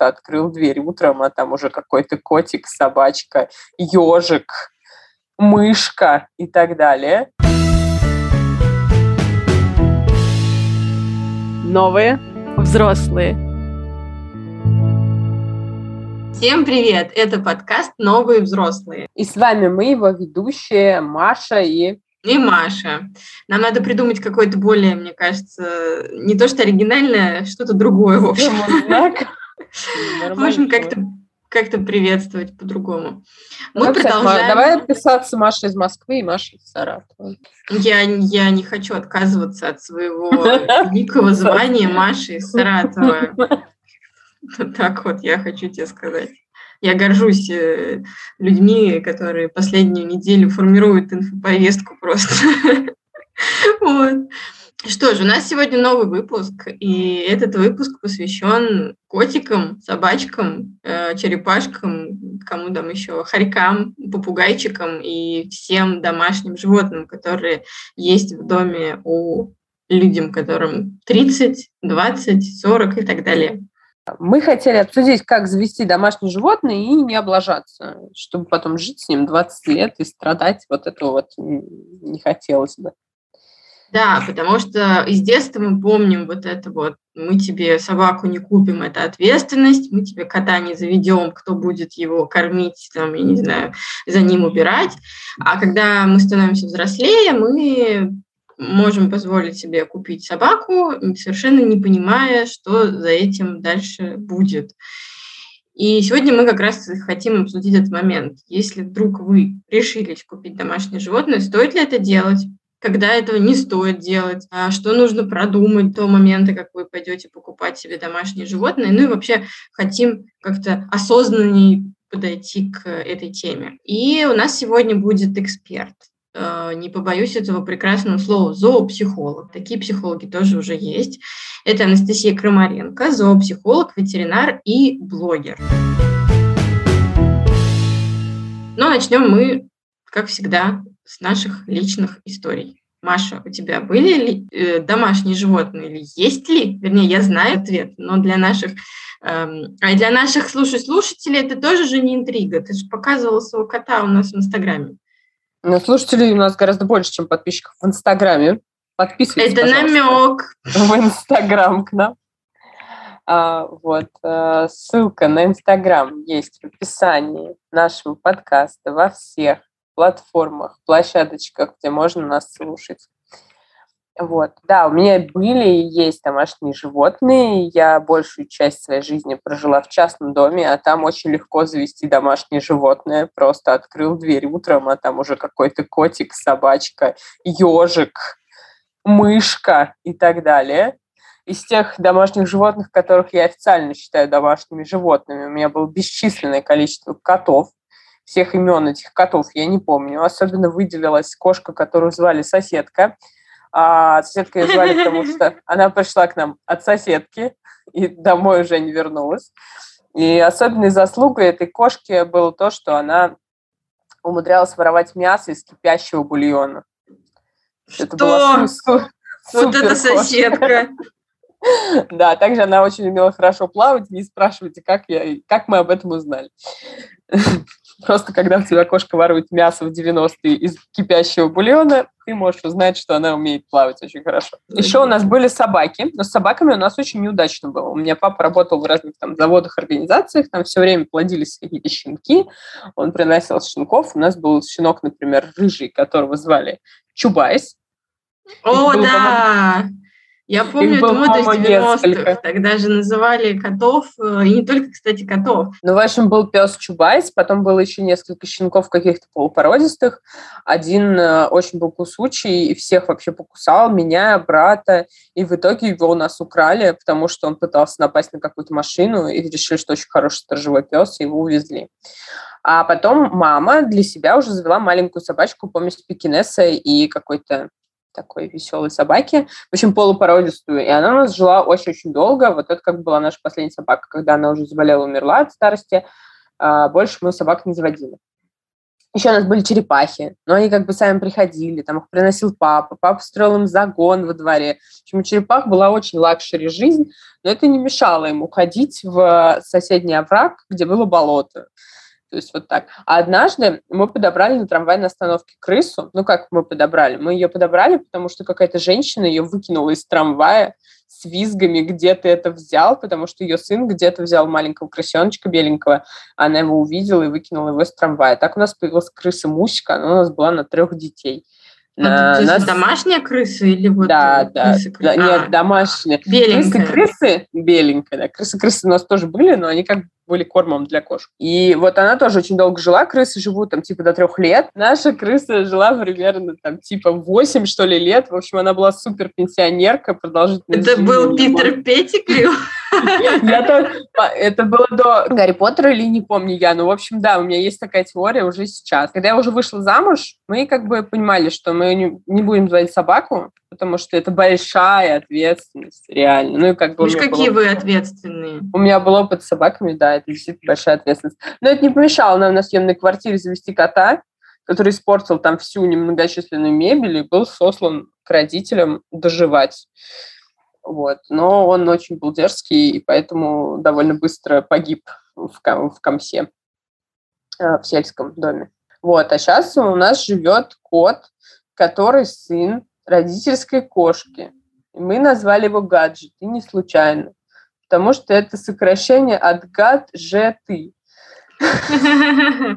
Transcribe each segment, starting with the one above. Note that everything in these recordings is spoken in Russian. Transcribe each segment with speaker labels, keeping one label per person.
Speaker 1: просто открыл дверь утром, а там уже какой-то котик, собачка, ежик, мышка и так далее.
Speaker 2: Новые взрослые.
Speaker 3: Всем привет! Это подкаст «Новые взрослые».
Speaker 1: И с вами мы, его ведущие Маша и
Speaker 3: и Маша. Нам надо придумать какое-то более, мне кажется, не то что оригинальное, что-то другое, в общем. Можем как-то как-то приветствовать по-другому.
Speaker 1: Мы ну, продолжаем... Давай отписаться Маша из Москвы и Маша из Саратова.
Speaker 3: Я, я не хочу отказываться от своего великого звания Маши из Саратова. Так вот, я хочу тебе сказать. Я горжусь э, людьми, которые последнюю неделю формируют инфоповестку просто. Вот. Что ж, у нас сегодня новый выпуск, и этот выпуск посвящен котикам, собачкам, э, черепашкам, кому там еще, хорькам, попугайчикам и всем домашним животным, которые есть в доме у людям, которым 30, 20, 40 и так далее.
Speaker 1: Мы хотели обсудить, как завести домашнее животное и не облажаться, чтобы потом жить с ним 20 лет и страдать. Вот этого вот не хотелось бы.
Speaker 3: Да, потому что из детства мы помним вот это вот, мы тебе собаку не купим, это ответственность, мы тебе кота не заведем, кто будет его кормить, там, я не знаю, за ним убирать. А когда мы становимся взрослее, мы можем позволить себе купить собаку, совершенно не понимая, что за этим дальше будет. И сегодня мы как раз хотим обсудить этот момент. Если вдруг вы решились купить домашнее животное, стоит ли это делать? Когда этого не стоит делать? А что нужно продумать до момента, как вы пойдете покупать себе домашнее животное? Ну и вообще хотим как-то осознанней подойти к этой теме. И у нас сегодня будет эксперт. Э, не побоюсь этого прекрасного слова, зоопсихолог. Такие психологи тоже уже есть. Это Анастасия Крамаренко, зоопсихолог, ветеринар и блогер. Но начнем мы, как всегда, с наших личных историй. Маша, у тебя были ли э, домашние животные или есть ли? Вернее, я знаю ответ, но для наших, эм, а для наших слушай, слушателей это тоже же не интрига. Ты же показывала своего кота у нас в Инстаграме.
Speaker 1: Но ну, слушателей у нас гораздо больше, чем подписчиков в Инстаграме. Подписывайтесь,
Speaker 3: Это намек.
Speaker 1: В Инстаграм к нам. А, вот, а, ссылка на Инстаграм есть в описании нашего подкаста во всех платформах, площадочках, где можно нас слушать. Вот. Да, у меня были и есть домашние животные. Я большую часть своей жизни прожила в частном доме, а там очень легко завести домашнее животное. Просто открыл дверь утром, а там уже какой-то котик, собачка, ежик, мышка и так далее. Из тех домашних животных, которых я официально считаю домашними животными, у меня было бесчисленное количество котов. Всех имен этих котов я не помню. Особенно выделилась кошка, которую звали соседка – а соседка ее звали, потому что она пришла к нам от соседки и домой уже не вернулась. И особенной заслугой этой кошки было то, что она умудрялась воровать мясо из кипящего бульона.
Speaker 3: Что? Это была су- вот это соседка.
Speaker 1: Да, также она очень умела хорошо плавать. Не спрашивайте, как, я, как мы об этом узнали. Просто когда у тебя кошка ворует мясо в 90-е из кипящего бульона, ты можешь узнать, что она умеет плавать очень хорошо. Еще у нас были собаки, но с собаками у нас очень неудачно было. У меня папа работал в разных там заводах, организациях, там все время плодились какие-то щенки, он приносил щенков. У нас был щенок, например, рыжий, которого звали Чубайс.
Speaker 3: О, да! Я помню эту моду из 90-х. Тогда же называли котов, э, и не только, кстати, котов.
Speaker 1: Ну, в общем, был пес Чубайс, потом было еще несколько щенков каких-то полупородистых. Один э, очень был кусучий и всех вообще покусал, меня, брата. И в итоге его у нас украли, потому что он пытался напасть на какую-то машину и решили, что очень хороший сторожевой пес, и его увезли. А потом мама для себя уже завела маленькую собачку, помесь пекинеса и какой-то такой веселой собаки, в общем, полупородистую, и она у нас жила очень-очень долго, вот это как была наша последняя собака, когда она уже заболела, умерла от старости, а больше мы собак не заводили. еще у нас были черепахи, но они как бы сами приходили, там их приносил папа, папа строил им загон во дворе. В общем, у черепах была очень luxury жизнь, но это не мешало им уходить в соседний овраг, где было болото. То есть вот так. А однажды мы подобрали на трамвайной остановке крысу. Ну, как мы подобрали? Мы ее подобрали, потому что какая-то женщина ее выкинула из трамвая с визгами, где ты это взял, потому что ее сын где-то взял маленького крысеночка беленького, она его увидела и выкинула его из трамвая. Так у нас появилась крыса Мусика, она у нас была на трех детей.
Speaker 3: На, а, нас... домашняя крыса или вот
Speaker 1: да, да, крысы, да, а, нет, домашняя.
Speaker 3: Беленькая.
Speaker 1: Крысы, крысы, беленькая, да. Крысы, крысы у нас тоже были, но они как были кормом для кошек. И вот она тоже очень долго жила, крысы живут там типа до трех лет. Наша крыса жила примерно там типа 8, что ли, лет. В общем, она была супер пенсионерка, продолжительность
Speaker 3: Это был Питер Петтикрю?
Speaker 1: Я так, это было до Гарри Поттера или не помню я, но, в общем, да, у меня есть такая теория уже сейчас. Когда я уже вышла замуж, мы как бы понимали, что мы не, не будем звать собаку, потому что это большая ответственность, реально. Ну и как бы...
Speaker 3: Уж какие было... вы ответственные.
Speaker 1: У меня был опыт с собаками, да, это действительно большая ответственность. Но это не помешало нам на съемной квартире завести кота, который испортил там всю немногочисленную мебель и был сослан к родителям доживать. Вот. Но он очень был дерзкий, и поэтому довольно быстро погиб в, ком- в Комсе, э, в сельском доме. Вот. А сейчас у нас живет кот, который сын родительской кошки. И мы назвали его гаджет, и не случайно, потому что это сокращение от гад же ты.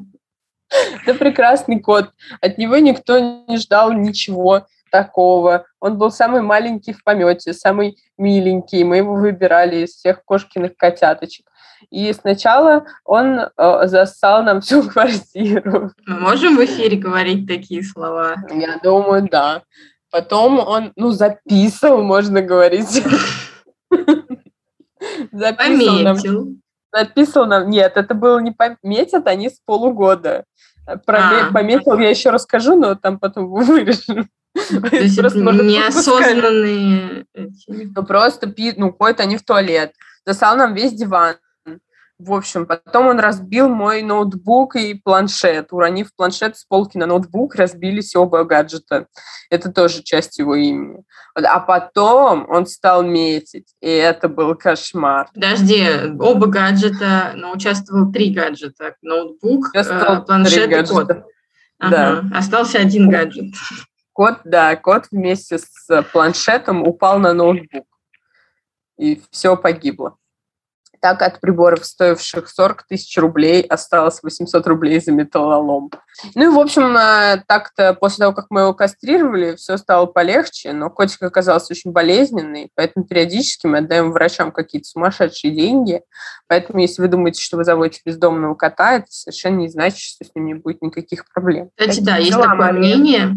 Speaker 1: Это прекрасный кот. От него никто не ждал ничего такого. Он был самый маленький в помете, самый миленький. Мы его выбирали из всех кошкиных котяточек. И сначала он э, засал нам всю квартиру.
Speaker 3: Мы можем в эфире говорить такие слова?
Speaker 1: Я думаю, да. Потом он, ну, записывал, можно говорить.
Speaker 3: Записывал нам.
Speaker 1: Нам. Нет, это было не пометят, они с полугода. Про, а. Пометил, я еще расскажу, но там потом вырежу.
Speaker 3: То есть неосознанные...
Speaker 1: Ну, просто, ну, ходят они в туалет. Засал нам весь диван. В общем, потом он разбил мой ноутбук и планшет. Уронив планшет с полки на ноутбук, разбились оба гаджета. Это тоже часть его имени. А потом он стал метить, и это был кошмар.
Speaker 3: Подожди, оба гаджета, но участвовал три гаджета. Ноутбук, э, планшет и код. Ага. Да. Остался один гаджет.
Speaker 1: Кот, да, кот вместе с планшетом упал на ноутбук. И все погибло. Так от приборов, стоивших 40 тысяч рублей, осталось 800 рублей за металлолом. Ну и, в общем, э, так-то после того, как мы его кастрировали, все стало полегче, но котик оказался очень болезненный, поэтому периодически мы отдаем врачам какие-то сумасшедшие деньги. Поэтому, если вы думаете, что вы заводите бездомного кота, это совершенно не значит, что с ним не будет никаких проблем.
Speaker 3: Кстати, Такие да, есть такое мнение,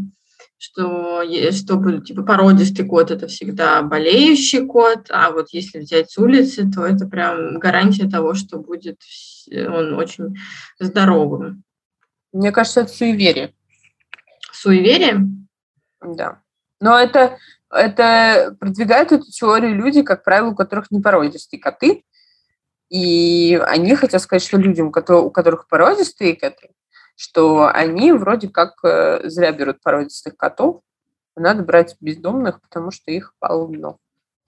Speaker 3: что чтобы типа породистый кот это всегда болеющий кот, а вот если взять с улицы, то это прям гарантия того, что будет он очень здоровым.
Speaker 1: Мне кажется, это суеверие.
Speaker 3: Суеверие?
Speaker 1: Да. Но это, это продвигают эту теорию люди, как правило, у которых не породистые коты. И они хотят сказать, что людям, у которых породистые коты, что они вроде как э, зря берут породистых котов, надо брать бездомных, потому что их полно.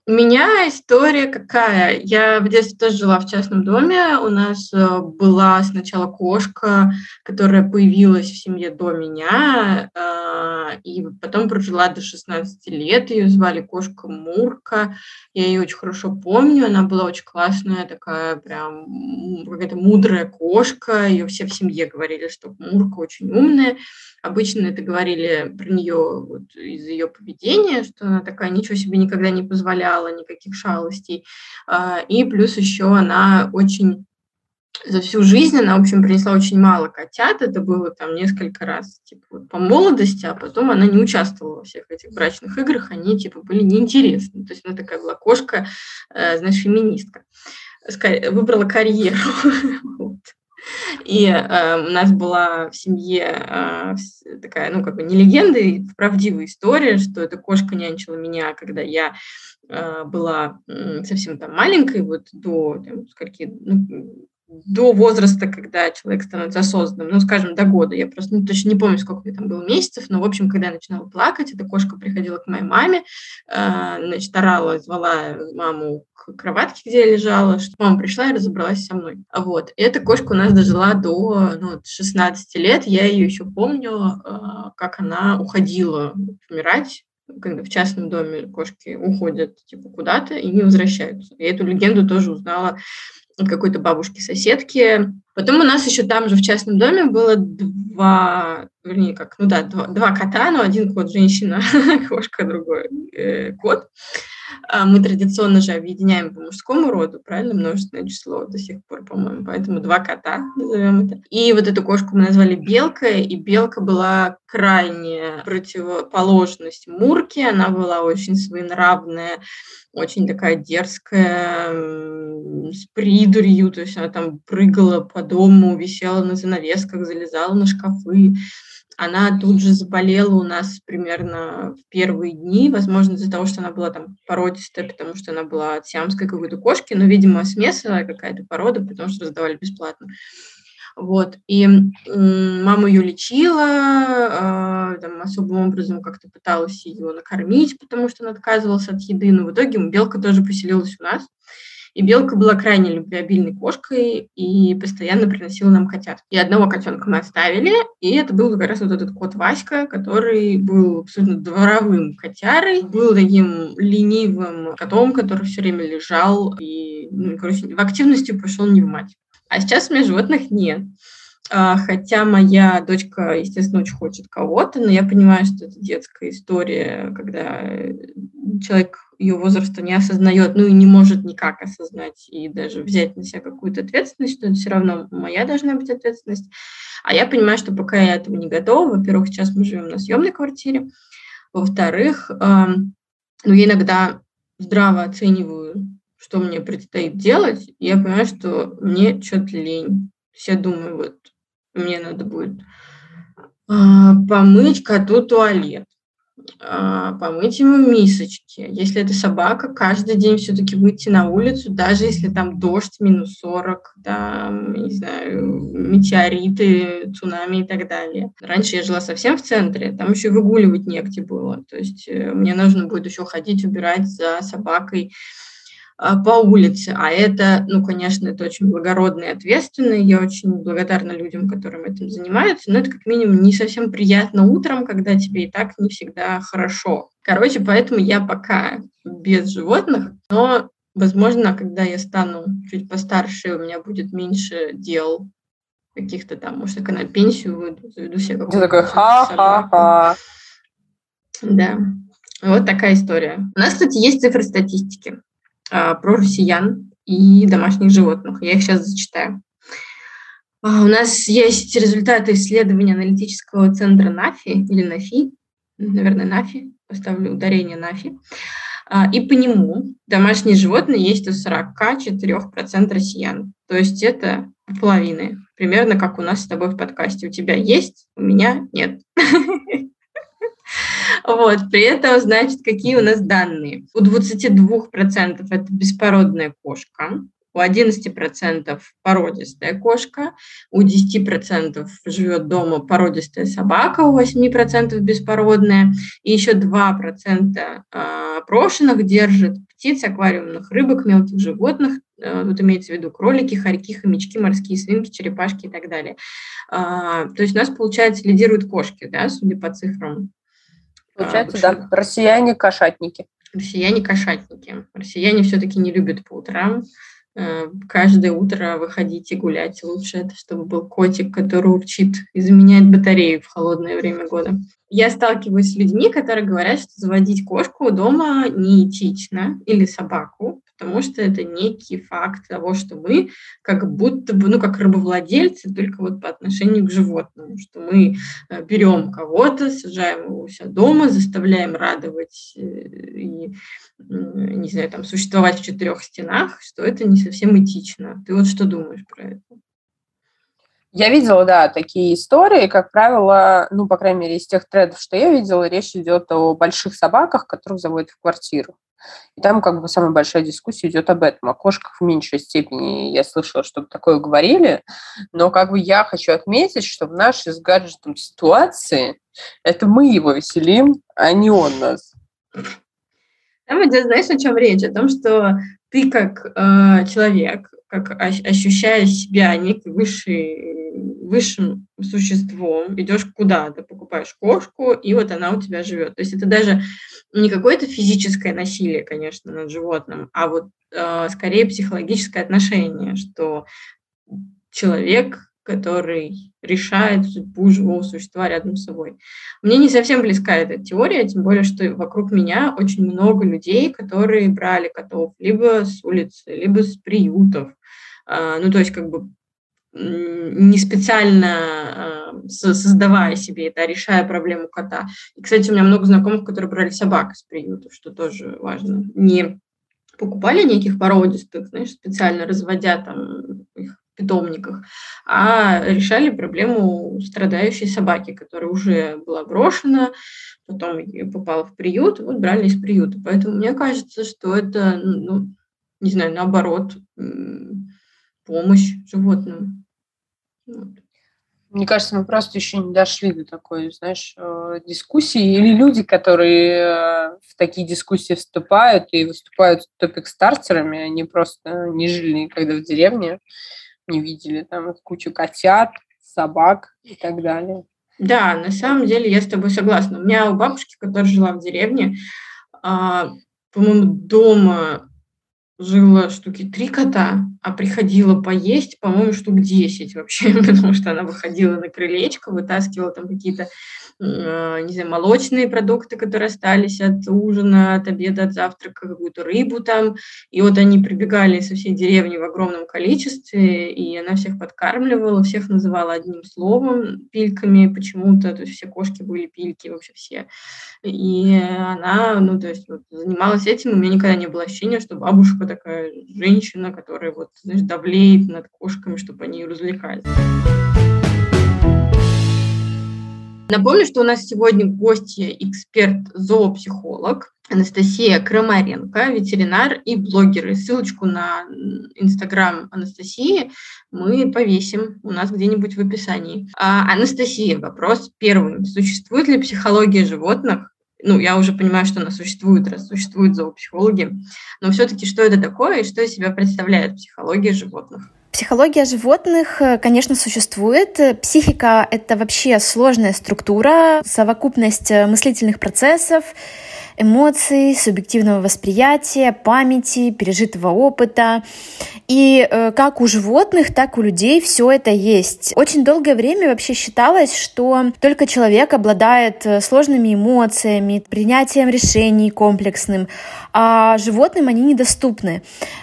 Speaker 3: У меня история какая. Я в детстве тоже жила в частном доме. У нас э, была сначала кошка, которая появилась в семье до меня, а, и потом прожила до 16 лет. Ее звали кошка Мурка. Я ее очень хорошо помню. Она была очень классная, такая прям какая-то мудрая кошка. Ее все в семье говорили, что Мурка очень умная. Обычно это говорили про нее вот из ее поведения, что она такая ничего себе никогда не позволяла, никаких шалостей. А, и плюс еще она очень за всю жизнь она, в общем, принесла очень мало котят. Это было там несколько раз, типа, вот, по молодости, а потом она не участвовала во всех этих брачных играх, они, типа, были неинтересны. То есть она такая была кошка, э, знаешь, феминистка. Выбрала карьеру. И э, у нас была в семье э, такая, ну, как бы не легенда, и правдивая история, что эта кошка нянчила меня, когда я э, была совсем там маленькой, вот до там, скольки, ну, до возраста, когда человек становится осознанным, ну, скажем, до года. Я просто ну, точно не помню, сколько мне там было месяцев, но, в общем, когда я начинала плакать, эта кошка приходила к моей маме, э, значит, орала, звала маму к кроватке, где я лежала, что мама пришла и разобралась со мной. Вот. И эта кошка у нас дожила до ну, 16 лет. Я ее еще помню, э, как она уходила умирать когда в частном доме кошки уходят типа куда-то и не возвращаются. Я эту легенду тоже узнала от какой-то бабушки-соседки. Потом у нас еще там же в частном доме было два, вернее, как, ну да, два, два кота, но один кот женщина, кошка, другой э, кот. А мы традиционно же объединяем по мужскому роду, правильно, множественное число до сих пор, по-моему, поэтому два кота, назовем это. И вот эту кошку мы назвали Белкой, и Белка была крайне противоположность Мурке, она была очень своенравная, очень такая дерзкая, с придурью, то есть она там прыгала по дому, висела на занавесках, залезала на шкафы. Она тут же заболела у нас примерно в первые дни, возможно, из-за того, что она была там породистая, потому что она была от сиамской какой-то кошки, но, видимо, смесовая какая-то порода, потому что раздавали бесплатно. Вот. И мама ее лечила, э, там, особым образом как-то пыталась ее накормить, потому что она отказывалась от еды. Но в итоге белка тоже поселилась у нас. И белка была крайне любвеобильной кошкой и постоянно приносила нам котят. И одного котенка мы оставили, и это был как раз вот этот кот Васька, который был абсолютно дворовым котярой, был таким ленивым котом, который все время лежал и, ну, короче, в активности пошел не в мать. А сейчас у меня животных нет. А, хотя моя дочка, естественно, очень хочет кого-то, но я понимаю, что это детская история, когда человек ее возраста не осознает, ну и не может никак осознать и даже взять на себя какую-то ответственность, что это все равно моя должна быть ответственность. А я понимаю, что пока я этого не готова, во-первых, сейчас мы живем на съемной квартире, во-вторых, ну, я иногда здраво оцениваю, что мне предстоит делать, и я понимаю, что мне что-то лень. Я думаю, вот мне надо будет а, помыть коту туалет, помыть ему мисочки. Если это собака, каждый день все-таки выйти на улицу, даже если там дождь минус 40, там, не знаю, метеориты, цунами и так далее. Раньше я жила совсем в центре, там еще выгуливать негде было. То есть э, мне нужно будет еще ходить, убирать за собакой а, по улице. А это, ну, конечно, это очень благородно и ответственно. Я очень благодарна людям, которым этим занимаются. Но это как минимум не совсем приятно утром, когда тебе и так не всегда хорошо. Короче, поэтому я пока без животных, но, возможно, когда я стану чуть постарше, у меня будет меньше дел каких-то там, может, я на пенсию выйду, заведу себе какую-то...
Speaker 1: Ты такой ха-ха-ха.
Speaker 3: Да. Вот такая история. У нас, кстати, есть цифры статистики. А, про россиян и домашних животных. Я их сейчас зачитаю. А, у нас есть результаты исследования аналитического центра НАФИ или НАФИ, наверное, НАФИ, поставлю ударение НАФИ. А, и по нему домашние животные есть у 44% россиян. То есть это половины. Примерно как у нас с тобой в подкасте. У тебя есть, у меня нет. Вот, при этом, значит, какие у нас данные? У 22% это беспородная кошка, у 11% породистая кошка, у 10% живет дома породистая собака, у 8% беспородная, и еще 2% а, прошенных держит птиц, аквариумных рыбок, мелких животных, а, тут имеется в виду кролики, хорьки, хомячки, морские свинки, черепашки и так далее. А, то есть у нас, получается, лидируют кошки, да, судя по цифрам
Speaker 1: Получается, а, да. Россияне кошатники.
Speaker 3: Россияне кошатники. Россияне все-таки не любят по утрам. Э, каждое утро выходить и гулять. Лучше это, чтобы был котик, который урчит и заменяет батарею в холодное время года. Я сталкиваюсь с людьми, которые говорят, что заводить кошку дома неэтично или собаку, потому что это некий факт того, что мы как будто бы, ну, как рабовладельцы, только вот по отношению к животному, что мы э, берем кого-то, сажаем его у себя дома, заставляем радовать э, и, не знаю, там, существовать в четырех стенах, что это не совсем этично. Ты вот что думаешь про это?
Speaker 1: Я видела, да, такие истории, как правило, ну, по крайней мере, из тех трендов, что я видела, речь идет о больших собаках, которых заводят в квартиру. И там как бы самая большая дискуссия идет об этом. О кошках в меньшей степени я слышала, чтобы такое говорили. Но как бы я хочу отметить, что в нашей с гаджетом ситуации это мы его веселим, а не он нас.
Speaker 3: Там идет, знаешь, о чем речь? О том, что ты как э, человек, как ощущая себя некий высший, высшим существом, идешь куда-то, покупаешь кошку, и вот она у тебя живет. То есть это даже не какое-то физическое насилие, конечно, над животным, а вот э, скорее психологическое отношение, что человек который решает судьбу живого существа рядом с собой. Мне не совсем близка эта теория, тем более, что вокруг меня очень много людей, которые брали котов либо с улицы, либо с приютов. А, ну, то есть, как бы не специально а, создавая себе это, а решая проблему кота. И, кстати, у меня много знакомых, которые брали собак из приютов, что тоже важно. Не покупали неких породистых, знаешь, специально разводя там их питомниках, а решали проблему страдающей собаки, которая уже была брошена, потом попала в приют, вот брали из приюта. Поэтому мне кажется, что это, ну, не знаю, наоборот, помощь животным.
Speaker 1: Вот. Мне кажется, мы просто еще не дошли до такой, знаешь, э, дискуссии. Или люди, которые э, в такие дискуссии вступают и выступают топик-стартерами, они просто не жили никогда в деревне не видели там кучу котят, собак и так далее.
Speaker 3: Да, на самом деле я с тобой согласна. У меня у бабушки, которая жила в деревне, а, по-моему, дома жило штуки три кота, а приходила поесть, по-моему, штук десять вообще, потому что она выходила на крылечко, вытаскивала там какие-то не знаю, молочные продукты, которые остались от ужина, от обеда, от завтрака, какую-то рыбу там. И вот они прибегали со всей деревни в огромном количестве, и она всех подкармливала, всех называла одним словом, пильками почему-то, то есть все кошки были пильки, вообще все. И она, ну, то есть вот, занималась этим, у меня никогда не было ощущения, что бабушка такая женщина, которая вот, знаешь, давлеет над кошками, чтобы они развлекались. Напомню, что у нас сегодня гостья эксперт-зоопсихолог Анастасия Крамаренко, ветеринар и блогер. Ссылочку на инстаграм Анастасии мы повесим у нас где-нибудь в описании. А, Анастасия, вопрос первый. Существует ли психология животных? Ну, я уже понимаю, что она существует, раз существуют зоопсихологи. Но все-таки что это такое и что из себя представляет психология животных?
Speaker 2: Психология животных, э, конечно, существует. Психика — это вообще сложная структура, совокупность э, мыслительных процессов, эмоций, субъективного восприятия, памяти, пережитого опыта. И э, как у животных, так и у людей все это есть. Очень долгое время вообще считалось, что только человек обладает э, сложными эмоциями, принятием решений комплексным, а животным они недоступны.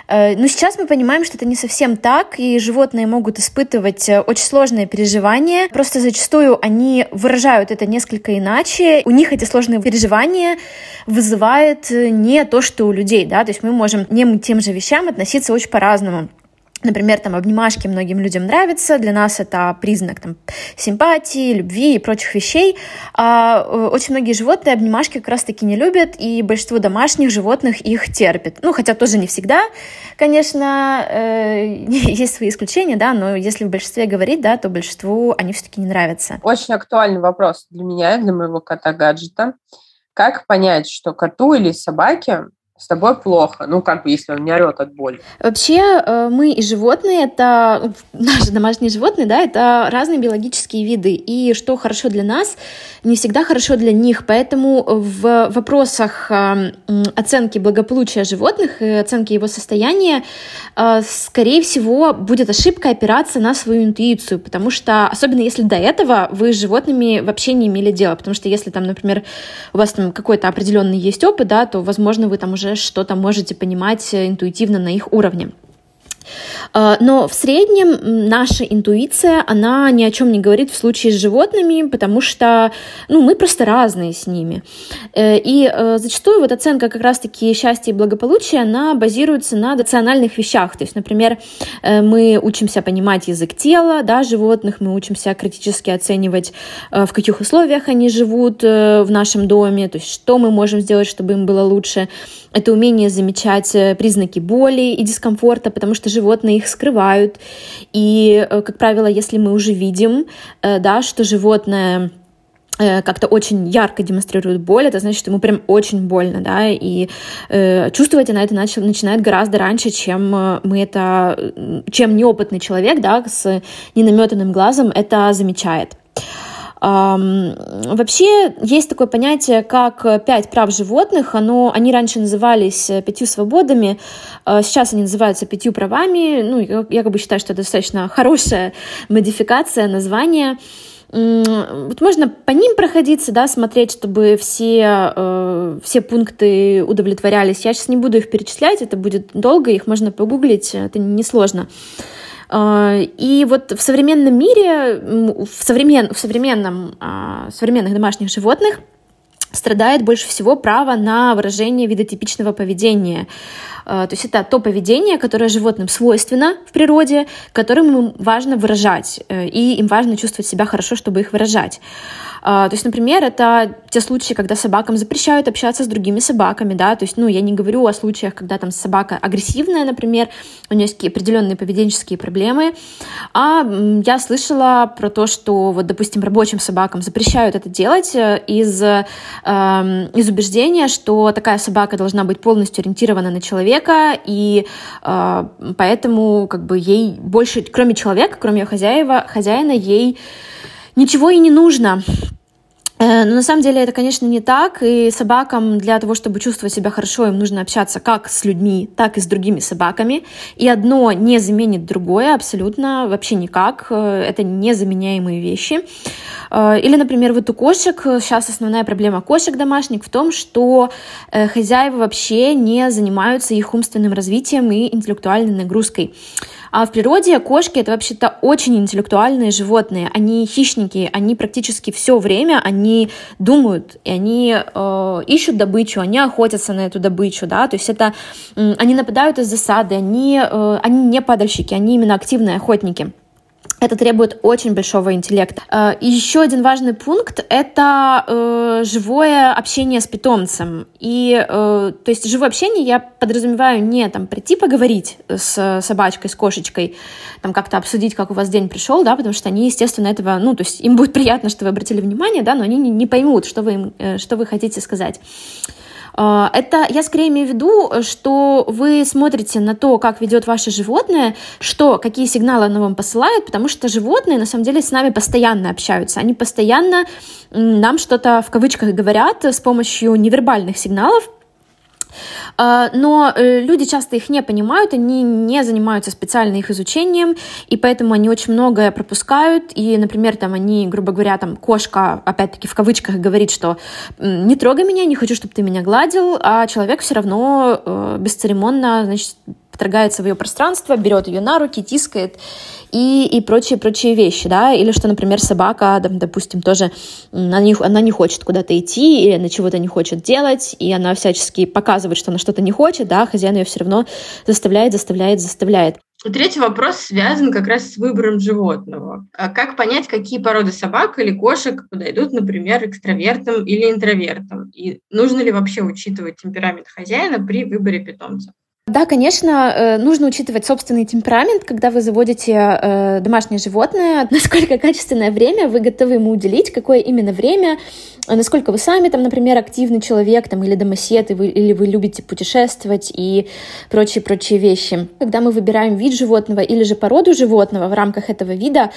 Speaker 2: Э, но сейчас мы понимаем, что это не совсем так, и животные могут испытывать э, очень сложные переживания. Просто зачастую они выражают это несколько иначе. У них эти сложные переживания вызывает э, не то, что у людей, да, то есть мы можем не тем же вещам относиться очень по-разному. Например, там обнимашки многим людям нравятся, для нас это признак там, симпатии, любви и прочих вещей. А э, очень многие животные обнимашки как раз-таки не любят, и большинство домашних животных их терпит. Ну, хотя тоже не всегда, конечно, э, есть свои исключения, да, но если в большинстве говорить, да, то большинству они все-таки не нравятся.
Speaker 1: Очень актуальный вопрос для меня, для моего кота-гаджета. Как понять, что коту или собаке с тобой плохо, ну, как бы, если он не орет от боли.
Speaker 2: Вообще, э, мы и животные, это наши домашние животные, да, это разные биологические виды, и что хорошо для нас, не всегда хорошо для них, поэтому в вопросах э, оценки благополучия животных и оценки его состояния, э, скорее всего, будет ошибка опираться на свою интуицию, потому что, особенно если до этого вы с животными вообще не имели дела, потому что если там, например, у вас там какой-то определенный есть опыт, да, то, возможно, вы там уже что-то можете понимать интуитивно на их уровне. А, но в среднем наша интуиция, она ни о чем не говорит в случае с животными, потому что ну, мы просто разные с ними. Э, и э, зачастую вот оценка как раз-таки счастья и благополучия, она базируется на рациональных вещах. То есть, например, э, мы учимся понимать язык тела да, животных, мы учимся критически оценивать, в каких условиях они живут в нашем доме, то есть что мы можем сделать, чтобы им было лучше. Это умение замечать признаки боли и дискомфорта, потому что животные их скрывают. И, э, как правило, если мы уже видим, э, да, что животное э, как-то очень ярко демонстрирует боль, это значит, что ему прям очень больно, да, и э, чувствовать она это начал, начинает гораздо раньше, чем мы это, чем неопытный человек, да, с ненаметанным глазом это замечает. Вообще есть такое понятие, как пять прав животных. Оно, они раньше назывались э, пятью свободами, а сейчас они называются пятью правами. Ну, я, как бы считаю, что это достаточно хорошая модификация названия. Вот можно по ним проходиться, да, смотреть, чтобы все, э, все пункты удовлетворялись. Я сейчас не буду их перечислять, это будет долго, их можно погуглить, это несложно. сложно. А, и вот в современном мире, в, современ, в современном, а, современных домашних животных страдает больше всего право на выражение видотипичного поведения. А, то есть это то поведение, которое животным свойственно в природе, которым им важно выражать, э, и им важно чувствовать себя хорошо, чтобы их выражать. А, то есть, например, это те случаи, когда собакам запрещают общаться с другими собаками, да, то есть, ну, я не говорю о случаях, когда там собака агрессивная, например, у нее есть определенные поведенческие проблемы, а я слышала про то, что вот, допустим, рабочим собакам запрещают это делать э, из, э, из убеждения, что такая собака должна быть полностью ориентирована на человека, и э, поэтому как бы ей больше, кроме человека, кроме ее хозяева, хозяина, ей ничего и не нужно. Э, но на самом деле это, конечно, не так, и собакам для того, чтобы чувствовать себя хорошо, им нужно общаться как с людьми, так и с другими собаками, и одно не заменит другое абсолютно вообще никак, э, это незаменяемые вещи. Э, или, например, вот у кошек, сейчас основная проблема кошек домашних в том, что хозяева вообще не занимаются их умственным развитием и интеллектуальной нагрузкой. А в природе кошки это вообще-то очень интеллектуальные животные. Они хищники, они практически все время они думают, и они э, ищут добычу, они охотятся на эту добычу, да, то есть это э, они нападают из засады, они, э, они не падальщики, они именно активные охотники. Это требует очень большого интеллекта. Э, еще один важный пункт — это э, живое общение с питомцем. И, э, то есть живое общение я подразумеваю не там прийти поговорить с собачкой, с кошечкой, там как-то обсудить, как у вас день пришел, да, потому что они, естественно, этого, ну, то есть им будет приятно, что вы обратили внимание, да, но они не, не поймут, что вы, им, э, что вы хотите сказать. А, это я скорее имею в виду, что вы смотрите на то, как ведет ваше животное, что, какие сигналы оно вам посылает, потому что животные на самом деле с нами постоянно общаются. Они постоянно нам что-то в кавычках говорят с помощью невербальных сигналов, но э, люди часто их не понимают, они не занимаются специально их изучением, и поэтому они очень многое пропускают. И, например, там они, грубо говоря, там кошка, опять-таки в кавычках, говорит, что не трогай меня, не хочу, чтобы ты меня гладил, а человек все равно э, бесцеремонно, значит, вторгается в ее пространство, берет ее на руки, тискает и, и прочие-прочие вещи, да, или что, например, собака, допустим, тоже, она не, она не хочет куда-то идти, или она чего-то не хочет делать, и она всячески показывает, что она что-то не хочет, да, хозяин ее все равно заставляет, заставляет, заставляет.
Speaker 3: Третий вопрос связан как раз с выбором животного. А как понять, какие породы собак или кошек подойдут, например, экстравертам или интровертам? И нужно ли вообще учитывать темперамент хозяина при выборе питомца?
Speaker 2: Да, конечно, э, нужно учитывать собственный темперамент, когда вы заводите э, домашнее животное, насколько качественное время вы готовы ему уделить, какое именно время, насколько вы сами, там, например, активный человек, там, или домосед, или вы любите путешествовать и прочие-прочие вещи. Когда мы выбираем вид животного или же породу животного в рамках этого вида,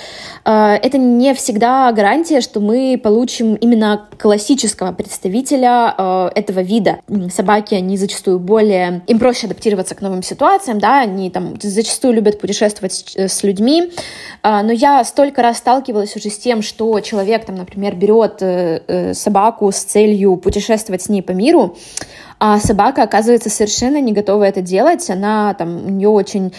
Speaker 2: э, это не всегда гарантия, что мы получим именно классического представителя этого вида. Собаки, они зачастую более, им проще адаптироваться адаптироваться к новым ситуациям, да, они там зачастую любят путешествовать с, э, с людьми, а, но я столько раз сталкивалась уже с тем, что человек там, например, берет э, э, собаку с целью путешествовать с ней по миру, а собака оказывается совершенно не готова это делать, она там, у нее очень,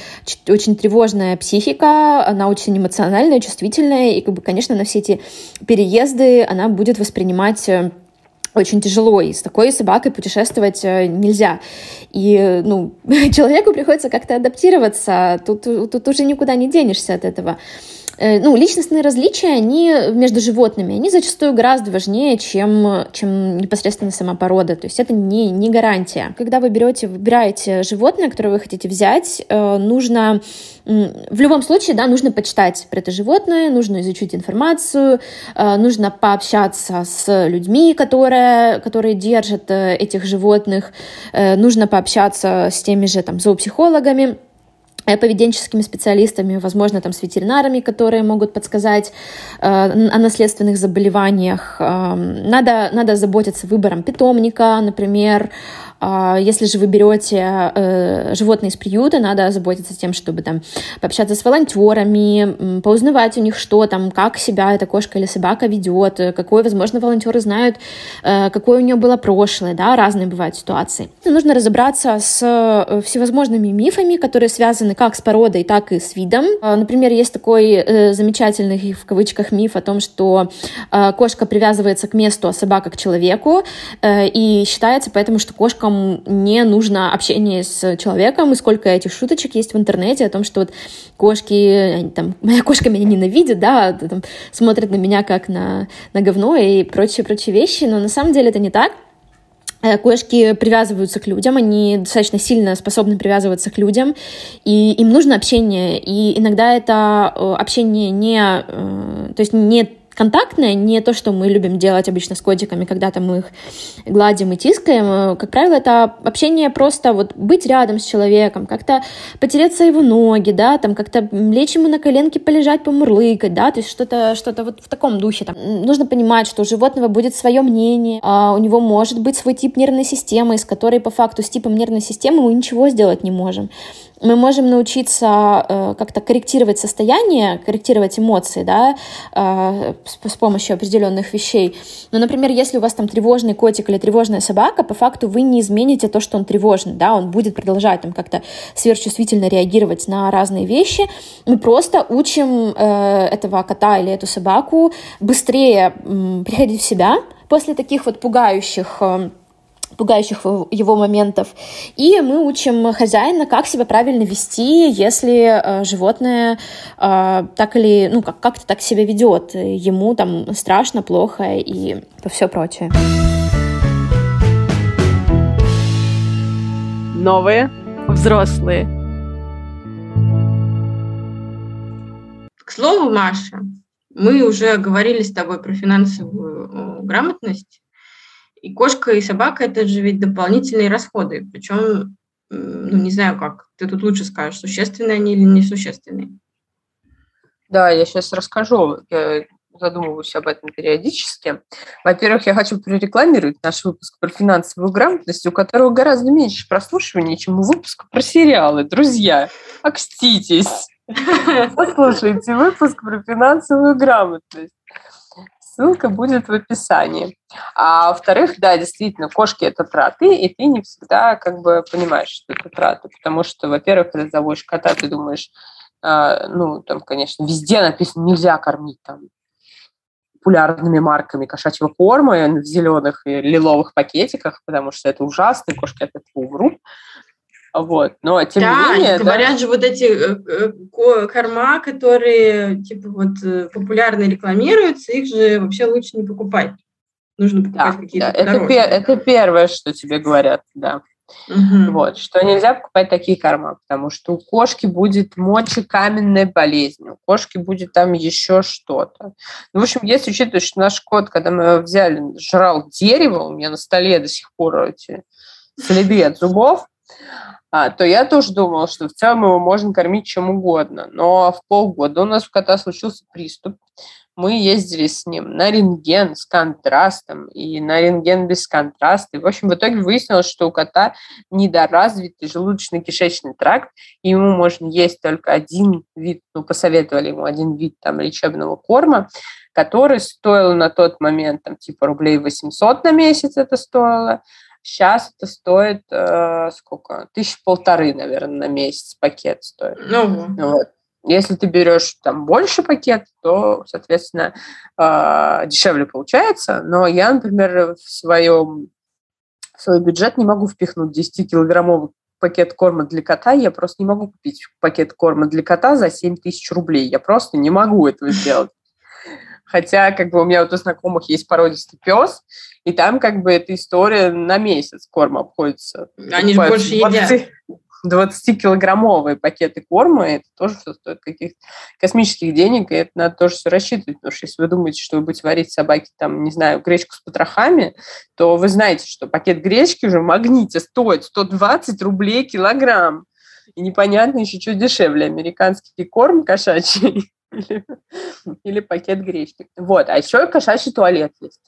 Speaker 2: очень тревожная психика, она очень эмоциональная, чувствительная, и, как бы, конечно, на все эти переезды она будет воспринимать э, очень тяжело, и с такой собакой путешествовать э, нельзя. И, ну, человеку приходится как-то адаптироваться, тут, тут уже никуда не денешься от этого. Э, ну, личностные различия, они между животными, они зачастую гораздо важнее, чем, чем непосредственно сама порода. То есть это не, не гарантия. Когда вы берете, выбираете животное, которое вы хотите взять, э, нужно в любом случае, да, нужно почитать про это животное, нужно изучить информацию, э, нужно пообщаться с людьми, которые, которые держат этих животных, нужно пообщаться с теми же там зоопсихологами, поведенческими специалистами, возможно, там, с ветеринарами, которые могут подсказать э, о наследственных заболеваниях. Э, надо, надо заботиться выбором питомника, например, если же вы берете э, животное из приюта, надо заботиться тем, чтобы там пообщаться с волонтерами, поузнавать у них, что там, как себя эта кошка или собака ведет, какой, возможно, волонтеры знают, э, какое у нее было прошлое, да, разные бывают ситуации. Нужно разобраться с э, всевозможными мифами, которые связаны как с породой, так и с видом. А, например, есть такой замечательный, в кавычках, миф о том, что кошка привязывается к месту, а собака к человеку, и считается поэтому, что кошка вам не нужно общение с человеком, и сколько этих шуточек есть в интернете о том, что вот кошки, там, моя кошка меня ненавидит, да, там, смотрит на меня как на, на говно и прочие-прочие вещи, но на самом деле это не так. Э, кошки привязываются к людям, они достаточно сильно способны привязываться к людям, и им нужно общение, и иногда это э, общение не, э, то есть не контактное, не то, что мы любим делать обычно с котиками, когда то мы их гладим и тискаем. Как правило, это общение просто вот быть рядом с человеком, как-то потереться его ноги, да, там как-то лечь ему на коленки, полежать, помурлыкать, да, то есть что-то что вот в таком духе. Там. Нужно понимать, что у животного будет свое мнение, а у него может быть свой тип нервной системы, из которой по факту с типом нервной системы мы ничего сделать не можем мы можем научиться э, как-то корректировать состояние, корректировать эмоции, да, э, с, помощью определенных вещей. Но, например, если у вас там тревожный котик или тревожная собака, по факту вы не измените то, что он тревожный, да, он будет продолжать там как-то сверхчувствительно реагировать на разные вещи. Мы просто учим э, этого кота или эту собаку быстрее приходить в себя после таких вот пугающих пугающих его моментов. И мы учим хозяина, как себя правильно вести, если э, животное э, так или, ну, как- как-то так себя ведет. Ему там страшно, плохо и все прочее.
Speaker 1: Новые взрослые.
Speaker 3: К слову, Маша, мы уже говорили с тобой про финансовую э, грамотность. И кошка, и собака – это же ведь дополнительные расходы. Причем, ну, не знаю как, ты тут лучше скажешь, существенные они или несущественные.
Speaker 1: Да, я сейчас расскажу. Я задумываюсь об этом периодически. Во-первых, я хочу прорекламировать наш выпуск про финансовую грамотность, у которого гораздо меньше прослушивания, чем у выпуска про сериалы. Друзья, окститесь. Послушайте выпуск про финансовую грамотность. Ссылка будет в описании. А во-вторых, да, действительно, кошки – это траты, и ты не всегда как бы понимаешь, что это траты. Потому что, во-первых, когда заводишь кота, ты думаешь, э, ну, там, конечно, везде написано «нельзя кормить там популярными марками кошачьего корма в зеленых и лиловых пакетиках, потому что это ужасно, кошки от этого умрут. Вот. Но тем
Speaker 3: да,
Speaker 1: не менее...
Speaker 3: говорят да, же вот эти э, э, корма, которые типа вот э, популярно рекламируются, их же вообще лучше не покупать. Нужно покупать да, какие-то
Speaker 1: да, это, пер, это первое, что тебе говорят, да. Угу. Вот, что нельзя покупать такие корма, потому что у кошки будет мочекаменная болезнь, у кошки будет там еще что-то. Ну, в общем, если учитывать, что наш кот, когда мы его взяли, жрал дерево, у меня на столе до сих пор эти следы от зубов, то я тоже думала, что в целом его можно кормить чем угодно. Но в полгода у нас у кота случился приступ. Мы ездили с ним на рентген с контрастом и на рентген без контраста. И, в общем, в итоге выяснилось, что у кота недоразвитый желудочно-кишечный тракт, и ему можно есть только один вид, ну, посоветовали ему один вид там лечебного корма, который стоил на тот момент там типа рублей 800 на месяц это стоило, Сейчас это стоит э, сколько? Тысяч полторы, наверное, на месяц пакет стоит.
Speaker 3: Ну,
Speaker 1: вот. Если ты берешь там больше пакет, то, соответственно, э, дешевле получается. Но я, например, в своем в свой бюджет не могу впихнуть 10-килограммовый пакет корма для кота, я просто не могу купить пакет корма для кота за 7 тысяч рублей. Я просто не могу этого сделать. Хотя, как бы у меня вот у знакомых есть породистый пес, и там как бы эта история на месяц корма обходится.
Speaker 3: Они же больше 20, едят.
Speaker 1: 20-килограммовые пакеты корма, это тоже все стоит каких-то космических денег, и это надо тоже все рассчитывать, потому что если вы думаете, что вы будете варить собаке, там, не знаю, гречку с потрохами, то вы знаете, что пакет гречки уже в магните стоит 120 рублей килограмм. И непонятно еще, что дешевле, американский корм кошачий или, или пакет гречки. Вот, а еще кошачий туалет есть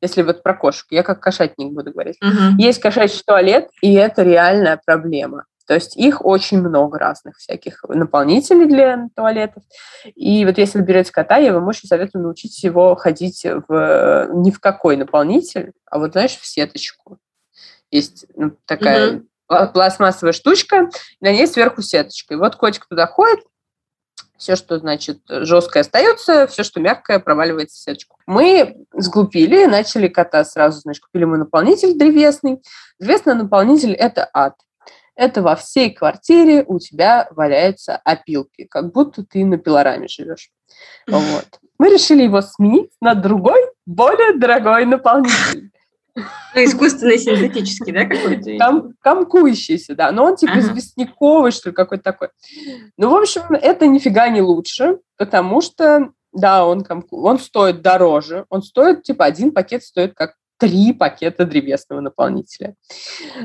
Speaker 1: если вот про кошек, я как кошатник буду говорить.
Speaker 3: Uh-huh.
Speaker 1: Есть кошачий туалет, и это реальная проблема. То есть их очень много разных всяких наполнителей для туалетов. И вот если вы берете кота, я вам очень советую научить его ходить в, не в какой наполнитель, а вот, знаешь, в сеточку. Есть ну, такая mm-hmm. пластмассовая штучка, на ней сверху сеточка. И вот котик туда ходит, все, что, значит, жесткое остается, все, что мягкое, проваливается в сеточку. Мы сглупили, начали кота сразу, значит, купили мы наполнитель древесный. Древесный наполнитель – это ад это во всей квартире у тебя валяются опилки, как будто ты на пилораме живешь. Вот. Мы решили его сменить на другой, более дорогой наполнитель.
Speaker 3: Ну, искусственный синтетический, да, какой-то?
Speaker 1: Ком, комкующийся, да. Но он типа ага. известняковый, что ли, какой-то такой. Ну, в общем, это нифига не лучше, потому что, да, он, комку, он стоит дороже. Он стоит, типа, один пакет стоит как три пакета древесного наполнителя.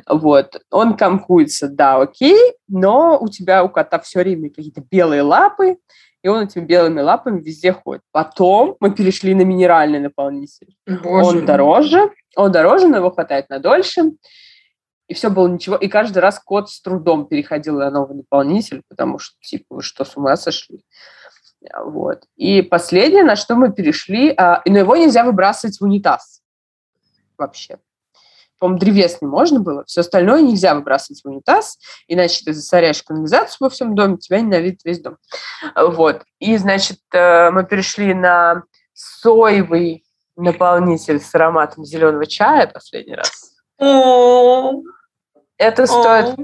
Speaker 1: Вот. Он комкуется, да, окей, но у тебя у кота все время какие-то белые лапы, и он этими белыми лапами везде ходит. Потом мы перешли на минеральный наполнитель. Боже. Он дороже, он дороже, но его хватает на дольше. И все было ничего. И каждый раз кот с трудом переходил на новый наполнитель, потому что, типа, вы что, с ума сошли? Вот. И последнее, на что мы перешли, а, но его нельзя выбрасывать в унитаз вообще. По-моему, древесный можно было, все остальное нельзя выбрасывать в унитаз, иначе ты засоряешь канализацию во всем доме, тебя ненавидит весь дом. Вот. И, значит, э, мы перешли на соевый наполнитель с ароматом зеленого чая последний раз. Это стоит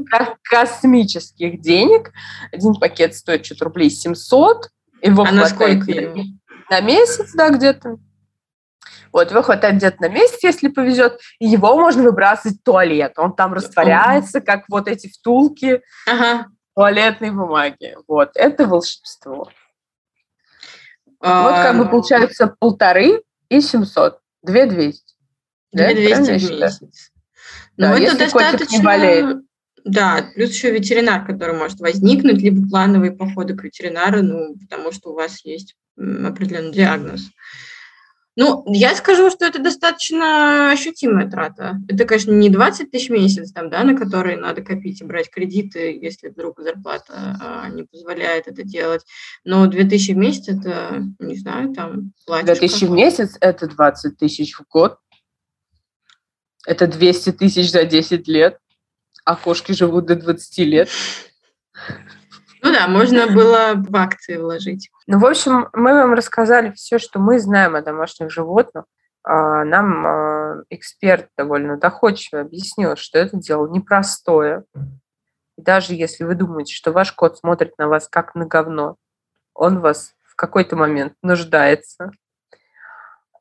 Speaker 1: космических денег. Один пакет стоит что-то рублей 700.
Speaker 3: Его а на сколько?
Speaker 1: На месяц, да, где-то. Вот, его хватает где-то на месяц, если повезет, и его можно выбрасывать в туалет. Он там растворяется, как вот эти втулки
Speaker 3: ага.
Speaker 1: туалетной бумаги. Вот, это волшебство. А... Вот как бы получается полторы и семьсот. Две двести.
Speaker 3: Две двести в месяц. Ну, да, это достаточно... не болеет. Да, плюс еще ветеринар, который может возникнуть, либо плановые походы к ветеринару, ну, потому что у вас есть определенный диагноз. Ну, я скажу, что это достаточно ощутимая трата. Это, конечно, не 20 тысяч в месяц, там, да, на которые надо копить и брать кредиты, если вдруг зарплата а, не позволяет это делать. Но 2 тысячи в месяц – это, не знаю, там,
Speaker 1: платишь. 2 тысячи в месяц – это 20 тысяч в год. Это 200 тысяч за 10 лет. А кошки живут до 20 лет.
Speaker 3: Ну да, можно было в акции вложить.
Speaker 1: Ну, в общем, мы вам рассказали все, что мы знаем о домашних животных. А, нам а, эксперт довольно доходчиво объяснил, что это дело непростое. И даже если вы думаете, что ваш кот смотрит на вас как на говно, он вас в какой-то момент нуждается.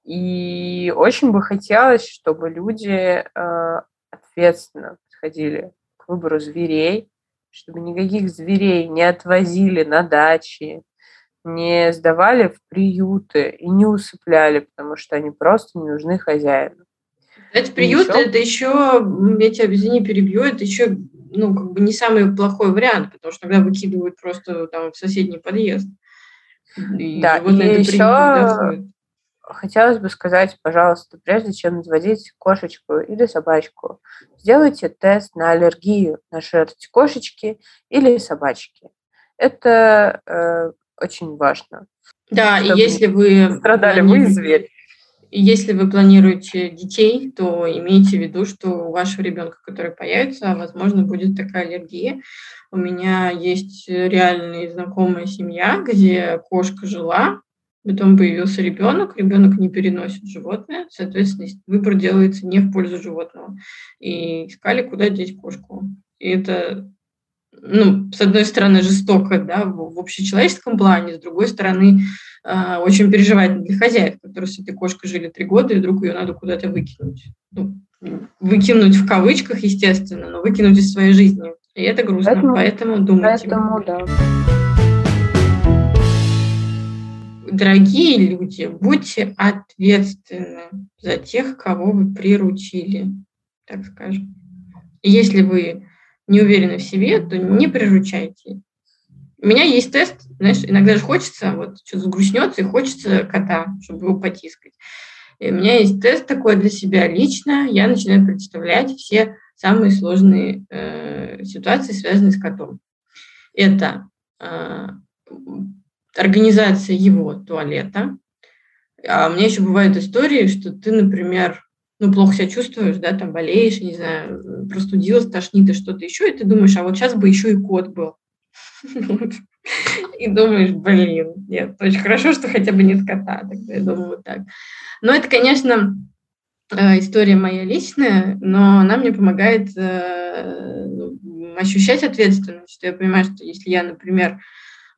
Speaker 1: И очень бы хотелось, чтобы люди а, ответственно подходили к выбору зверей, чтобы никаких зверей не отвозили на дачи, не сдавали в приюты и не усыпляли, потому что они просто не нужны хозяину.
Speaker 3: Эти приюты, еще... это еще, я тебя, извини, перебью, это еще ну, как бы не самый плохой вариант, потому что тогда выкидывают просто там в соседний подъезд.
Speaker 1: И да, и еще хотелось бы сказать, пожалуйста, прежде чем заводить кошечку или собачку, сделайте тест на аллергию на шерсть кошечки или собачки. Это э, очень важно.
Speaker 3: Да, и если вы
Speaker 1: страдали вы, зверь.
Speaker 3: Если вы планируете детей, то имейте в виду, что у вашего ребенка, который появится, возможно, будет такая аллергия. У меня есть реальная знакомая семья, где кошка жила, потом появился ребенок, ребенок не переносит животное, соответственно, выбор делается не в пользу животного. И искали, куда деть кошку. И это ну, с одной стороны, жестоко, да, в, общечеловеческом плане, с другой стороны, э, очень переживательно для хозяев, которые с этой кошкой жили три года, и вдруг ее надо куда-то выкинуть. Ну, выкинуть в кавычках, естественно, но выкинуть из своей жизни. И это грустно, поэтому, поэтому думайте.
Speaker 1: Поэтому, да.
Speaker 3: Дорогие люди, будьте ответственны за тех, кого вы приручили, так скажем. Если вы не уверены в себе, то не приручайте. У меня есть тест, знаешь, иногда же хочется, вот что-то сгрустнется, и хочется кота, чтобы его потискать. И у меня есть тест такой для себя лично, я начинаю представлять все самые сложные э, ситуации, связанные с котом. Это э, организация его туалета. А у меня еще бывают истории, что ты, например, ну, плохо себя чувствуешь, да, там болеешь, не знаю, простудилась, тошнит и что-то еще, и ты думаешь, а вот сейчас бы еще и кот был. И думаешь, блин, нет, очень хорошо, что хотя бы нет кота, тогда я думаю вот так. Но это, конечно, э, история моя личная, но она мне помогает э, ну, ощущать ответственность, я понимаю, что если я, например,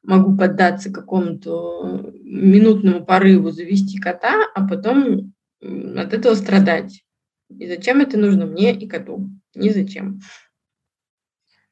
Speaker 3: могу поддаться какому-то минутному порыву завести кота, а потом от этого страдать. И зачем это нужно мне и коту? Ни зачем.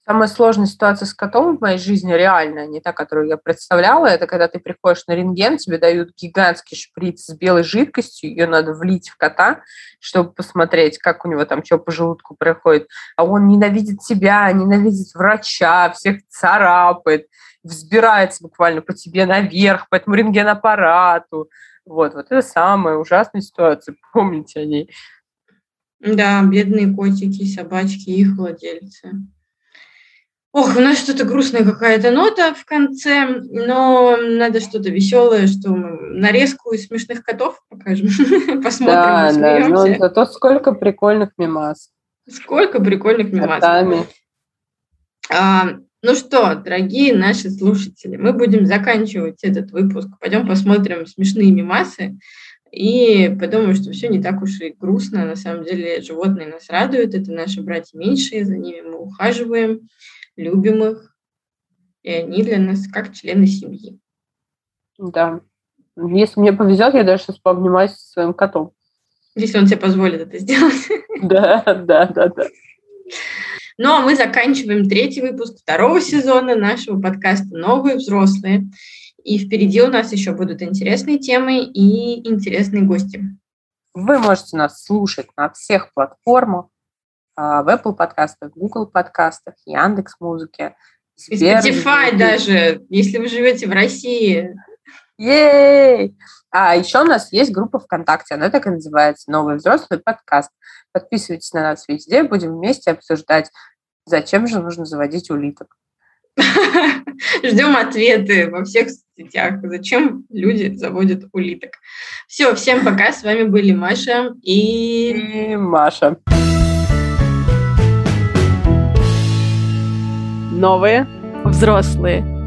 Speaker 1: Самая сложная ситуация с котом в моей жизни реальная, не та, которую я представляла, это когда ты приходишь на рентген, тебе дают гигантский шприц с белой жидкостью, ее надо влить в кота, чтобы посмотреть, как у него там что по желудку проходит. А он ненавидит тебя, ненавидит врача, всех царапает, взбирается буквально по тебе наверх, по этому рентгенаппарату. Вот, вот это самая ужасная ситуация, помните о ней.
Speaker 3: Да, бедные котики, собачки, их владельцы. Ох, у нас что-то грустная какая-то нота в конце, но надо что-то веселое, что мы нарезку из смешных котов покажем, посмотрим,
Speaker 1: Да, да, но зато сколько прикольных мимас.
Speaker 3: Сколько прикольных мимас. А, ну что, дорогие наши слушатели, мы будем заканчивать этот выпуск. Пойдем посмотрим смешные мимасы и подумаем, что все не так уж и грустно. На самом деле животные нас радуют, это наши братья меньшие, за ними мы ухаживаем, любим их, и они для нас как члены семьи.
Speaker 1: Да. Если мне повезет, я даже сейчас пообнимаюсь со своим котом.
Speaker 3: Если он тебе позволит это сделать.
Speaker 1: Да, да, да, да.
Speaker 3: Ну, а мы заканчиваем третий выпуск второго сезона нашего подкаста «Новые взрослые». И впереди у нас еще будут интересные темы и интересные гости.
Speaker 1: Вы можете нас слушать на всех платформах, а, в Apple подкастах, Google подкастах, Яндекс Музыке,
Speaker 3: Spotify даже, если вы живете в России.
Speaker 1: Ей! А еще у нас есть группа ВКонтакте, она так и называется «Новый взрослый подкаст». Подписывайтесь на нас везде, будем вместе обсуждать, зачем же нужно заводить улиток.
Speaker 3: Ждем ответы во всех сетях, зачем люди заводят улиток. Все, всем пока, с вами были Маша и...
Speaker 1: и Маша.
Speaker 2: Новые взрослые.